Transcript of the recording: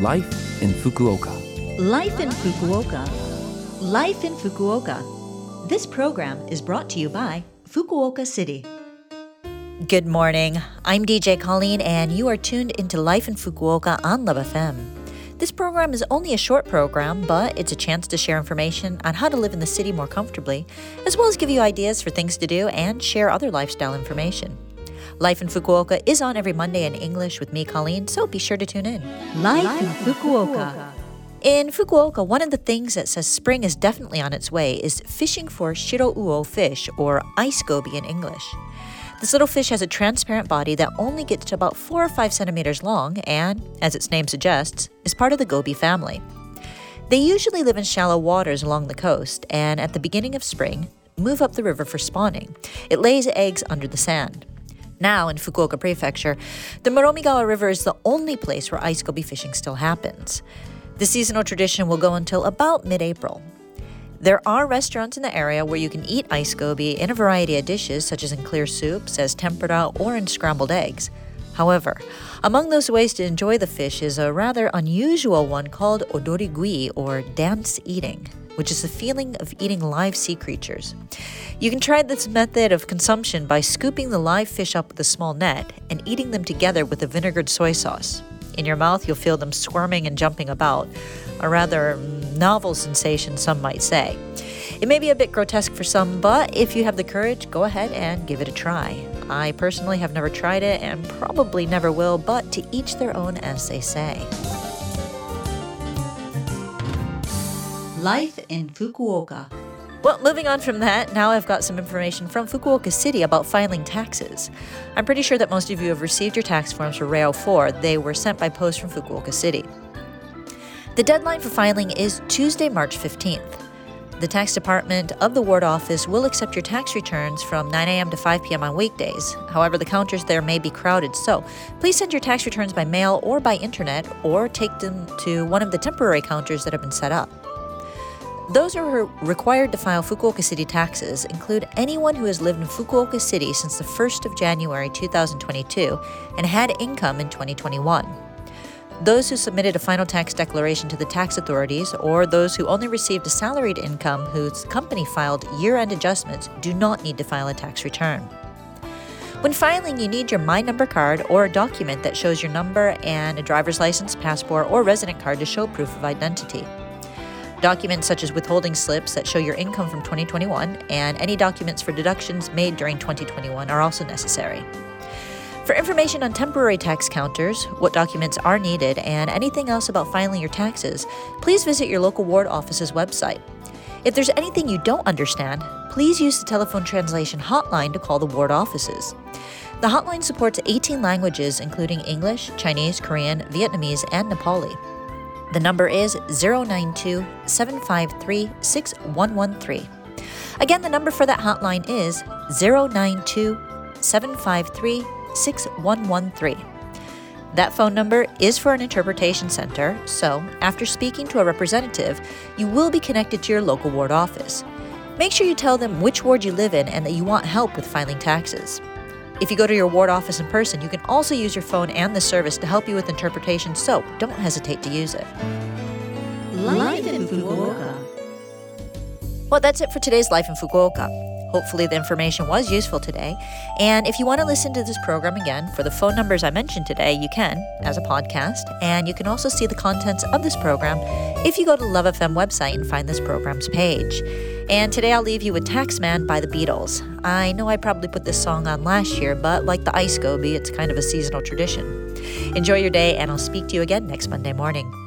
Life in Fukuoka. Life in Fukuoka. Life in Fukuoka. This program is brought to you by Fukuoka City. Good morning. I'm DJ Colleen, and you are tuned into Life in Fukuoka on Love FM. This program is only a short program, but it's a chance to share information on how to live in the city more comfortably, as well as give you ideas for things to do and share other lifestyle information. Life in Fukuoka is on every Monday in English with me, Colleen, so be sure to tune in. Life in Fukuoka. In Fukuoka, one of the things that says spring is definitely on its way is fishing for shirouo fish, or ice goby in English. This little fish has a transparent body that only gets to about 4 or 5 centimeters long and, as its name suggests, is part of the goby family. They usually live in shallow waters along the coast and, at the beginning of spring, move up the river for spawning. It lays eggs under the sand. Now, in Fukuoka Prefecture, the Muromigawa River is the only place where ice goby fishing still happens. The seasonal tradition will go until about mid April. There are restaurants in the area where you can eat ice goby in a variety of dishes, such as in clear soups, as tempura, or in scrambled eggs. However, among those ways to enjoy the fish is a rather unusual one called odorigui, or dance eating, which is the feeling of eating live sea creatures. You can try this method of consumption by scooping the live fish up with a small net and eating them together with a vinegared soy sauce. In your mouth, you'll feel them squirming and jumping about, a rather novel sensation, some might say. It may be a bit grotesque for some, but if you have the courage, go ahead and give it a try. I personally have never tried it and probably never will, but to each their own, as they say. Life in Fukuoka. Well, moving on from that, now I've got some information from Fukuoka City about filing taxes. I'm pretty sure that most of you have received your tax forms for Reiwa 4. They were sent by post from Fukuoka City. The deadline for filing is Tuesday, March 15th. The tax department of the ward office will accept your tax returns from 9 a.m. to 5 p.m. on weekdays. However, the counters there may be crowded, so please send your tax returns by mail or by internet or take them to one of the temporary counters that have been set up. Those who are required to file Fukuoka City taxes include anyone who has lived in Fukuoka City since the 1st of January 2022 and had income in 2021. Those who submitted a final tax declaration to the tax authorities or those who only received a salaried income whose company filed year end adjustments do not need to file a tax return. When filing, you need your My Number card or a document that shows your number and a driver's license, passport, or resident card to show proof of identity. Documents such as withholding slips that show your income from 2021 and any documents for deductions made during 2021 are also necessary. For information on temporary tax counters, what documents are needed, and anything else about filing your taxes, please visit your local ward office's website. If there's anything you don't understand, please use the telephone translation hotline to call the ward offices. The hotline supports 18 languages, including English, Chinese, Korean, Vietnamese, and Nepali. The number is 092 753 6113. Again, the number for that hotline is 092 753 6113. That phone number is for an interpretation center, so after speaking to a representative, you will be connected to your local ward office. Make sure you tell them which ward you live in and that you want help with filing taxes. If you go to your ward office in person, you can also use your phone and the service to help you with interpretation, so don't hesitate to use it. Life in Fukuoka. Well, that's it for today's Life in Fukuoka. Hopefully, the information was useful today. And if you want to listen to this program again for the phone numbers I mentioned today, you can as a podcast. And you can also see the contents of this program if you go to the Love FM website and find this program's page. And today I'll leave you with Taxman by the Beatles. I know I probably put this song on last year, but like the ice goby, it's kind of a seasonal tradition. Enjoy your day, and I'll speak to you again next Monday morning.